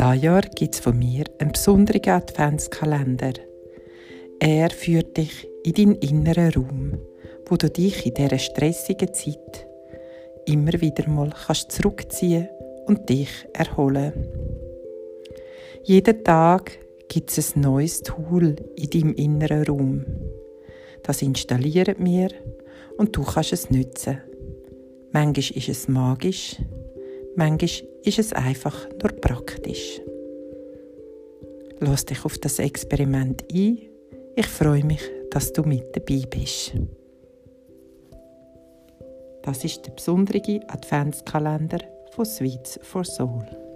Dieses Jahr gibt es von mir einen besonderen Adventskalender. Er führt dich in deinen inneren Raum, wo du dich in dieser stressigen Zeit immer wieder mal kannst zurückziehen und dich erholen. Jeden Tag gibt es ein neues Tool in deinem inneren Raum. Das installieren wir und du kannst es nutzen. Manchmal ist es magisch, manchmal ist es einfach nur praktisch. Lass dich auf das Experiment ein. Ich freue mich, dass du mit dabei bist. Das ist der besondere Adventskalender von Sweets for Soul.